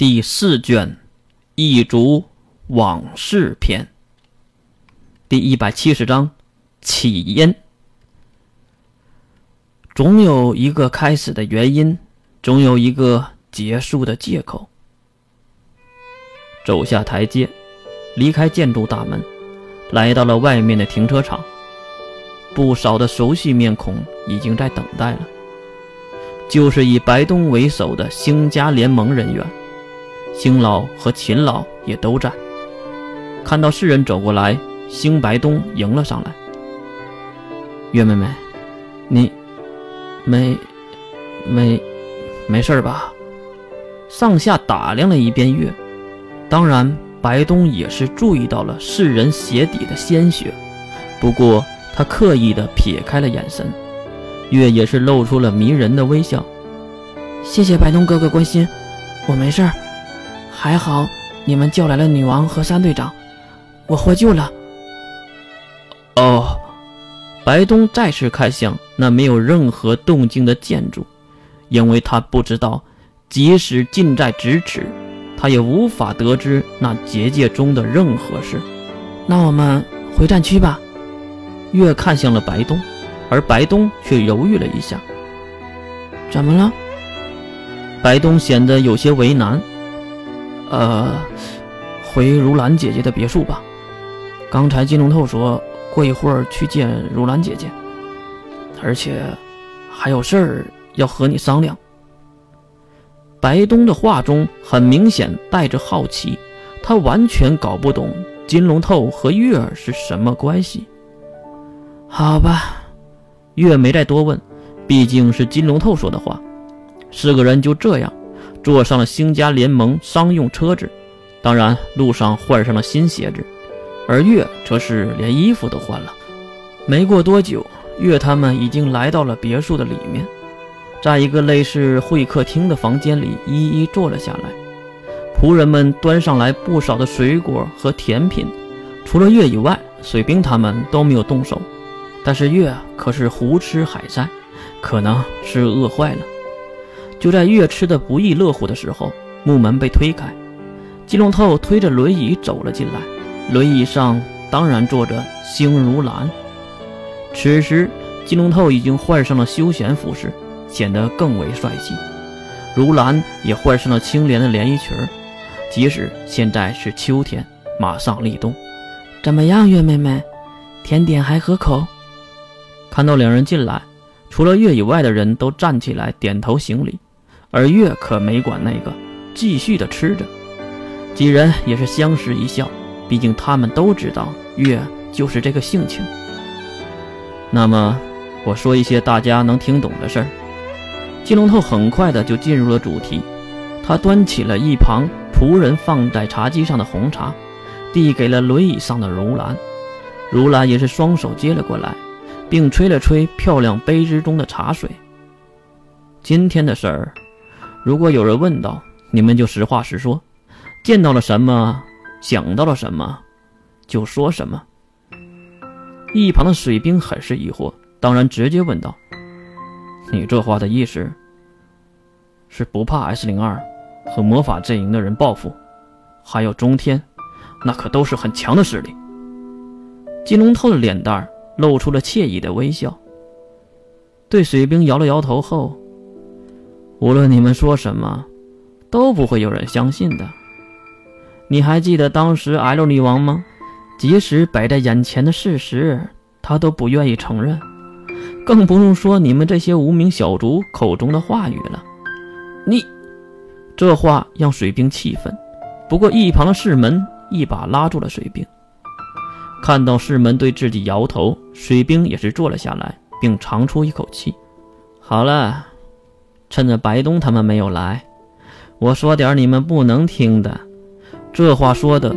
第四卷《一烛往事篇》第一百七十章起因。总有一个开始的原因，总有一个结束的借口。走下台阶，离开建筑大门，来到了外面的停车场。不少的熟悉面孔已经在等待了，就是以白东为首的星家联盟人员。星老和秦老也都在。看到世人走过来，星白东迎了上来：“月妹妹，你没没没事吧？”上下打量了一遍月，当然白东也是注意到了世人鞋底的鲜血，不过他刻意的撇开了眼神。月也是露出了迷人的微笑：“谢谢白东哥哥关心，我没事儿。”还好，你们叫来了女王和三队长，我获救了。哦，白东再次看向那没有任何动静的建筑，因为他不知道，即使近在咫尺，他也无法得知那结界中的任何事。那我们回战区吧。月看向了白东，而白东却犹豫了一下。怎么了？白东显得有些为难。呃，回如兰姐姐的别墅吧。刚才金龙透说过一会儿去见如兰姐姐，而且还有事儿要和你商量。白东的话中很明显带着好奇，他完全搞不懂金龙透和月儿是什么关系。好吧，月没再多问，毕竟是金龙透说的话。四个人就这样。坐上了星家联盟商用车子，当然路上换上了新鞋子，而月则是连衣服都换了。没过多久，月他们已经来到了别墅的里面，在一个类似会客厅的房间里一一坐了下来。仆人们端上来不少的水果和甜品，除了月以外，水兵他们都没有动手。但是月可是胡吃海塞，可能是饿坏了。就在月吃的不亦乐乎的时候，木门被推开，金龙透推着轮椅走了进来。轮椅上当然坐着星如兰。此时，金龙透已经换上了休闲服饰，显得更为帅气。如兰也换上了清廉的连衣裙即使现在是秋天，马上立冬。怎么样，月妹妹，甜点还合口？看到两人进来，除了月以外的人都站起来点头行礼。而月可没管那个，继续的吃着。几人也是相视一笑，毕竟他们都知道月就是这个性情。那么，我说一些大家能听懂的事儿。金龙头很快的就进入了主题，他端起了一旁仆人放在茶几上的红茶，递给了轮椅上的如兰。如兰也是双手接了过来，并吹了吹漂亮杯之中的茶水。今天的事儿。如果有人问到，你们就实话实说，见到了什么，想到了什么，就说什么。一旁的水兵很是疑惑，当然直接问道：“你这话的意思，是不怕 S 零二和魔法阵营的人报复？还有中天，那可都是很强的势力。”金龙透的脸蛋露出了惬意的微笑，对水兵摇了摇头后。无论你们说什么，都不会有人相信的。你还记得当时 L 女王吗？即使摆在眼前的事实，她都不愿意承认，更不用说你们这些无名小卒口中的话语了。你这话让水兵气愤，不过一旁的世门一把拉住了水兵。看到世门对自己摇头，水兵也是坐了下来，并长出一口气。好了。趁着白东他们没有来，我说点你们不能听的。这话说的，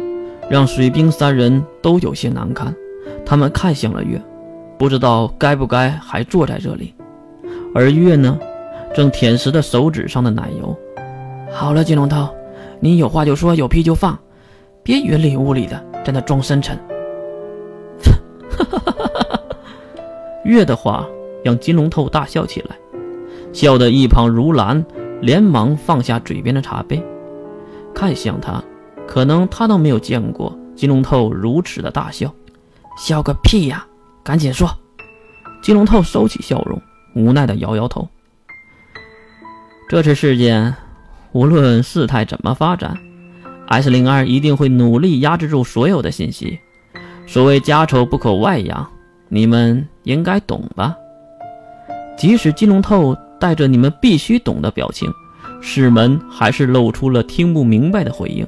让水兵三人都有些难堪。他们看向了月，不知道该不该还坐在这里。而月呢，正舔舐着手指上的奶油。好了，金龙头，你有话就说，有屁就放，别云里雾里的，在那装深沉。月的话让金龙头大笑起来。笑得一旁如兰连忙放下嘴边的茶杯，看向他，可能他都没有见过金龙透如此的大笑。笑个屁呀！赶紧说。金龙透收起笑容，无奈的摇摇头。这次事件，无论事态怎么发展，S 零二一定会努力压制住所有的信息。所谓家丑不可外扬，你们应该懂吧？即使金龙透带着你们必须懂的表情，世门还是露出了听不明白的回应，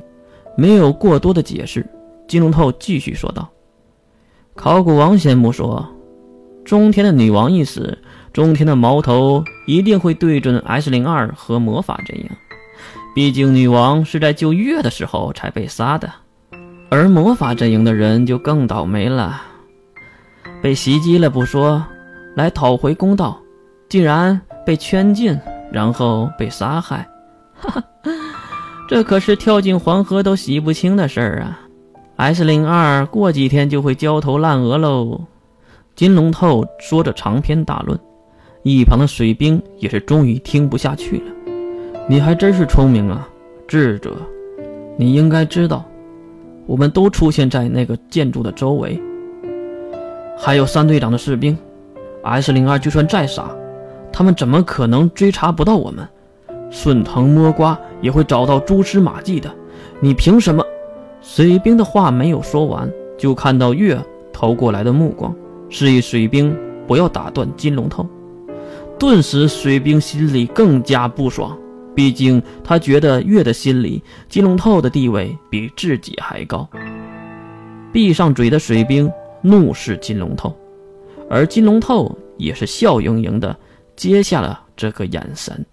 没有过多的解释。金龙透继续说道：“考古王先不说，中天的女王一死，中天的矛头一定会对准 S 零二和魔法阵营。毕竟女王是在救月的时候才被杀的，而魔法阵营的人就更倒霉了，被袭击了不说，来讨回公道。”竟然被圈禁，然后被杀害，哈哈，这可是跳进黄河都洗不清的事儿啊！S 零二过几天就会焦头烂额喽。金龙透说着长篇大论，一旁的水兵也是终于听不下去了。你还真是聪明啊，智者！你应该知道，我们都出现在那个建筑的周围，还有三队长的士兵。S 零二就算再傻。他们怎么可能追查不到我们？顺藤摸瓜也会找到蛛丝马迹的。你凭什么？水兵的话没有说完，就看到月投过来的目光，示意水兵不要打断金龙头。顿时，水兵心里更加不爽。毕竟他觉得月的心里，金龙透的地位比自己还高。闭上嘴的水兵怒视金龙透，而金龙透也是笑盈盈的。接下了这个眼神。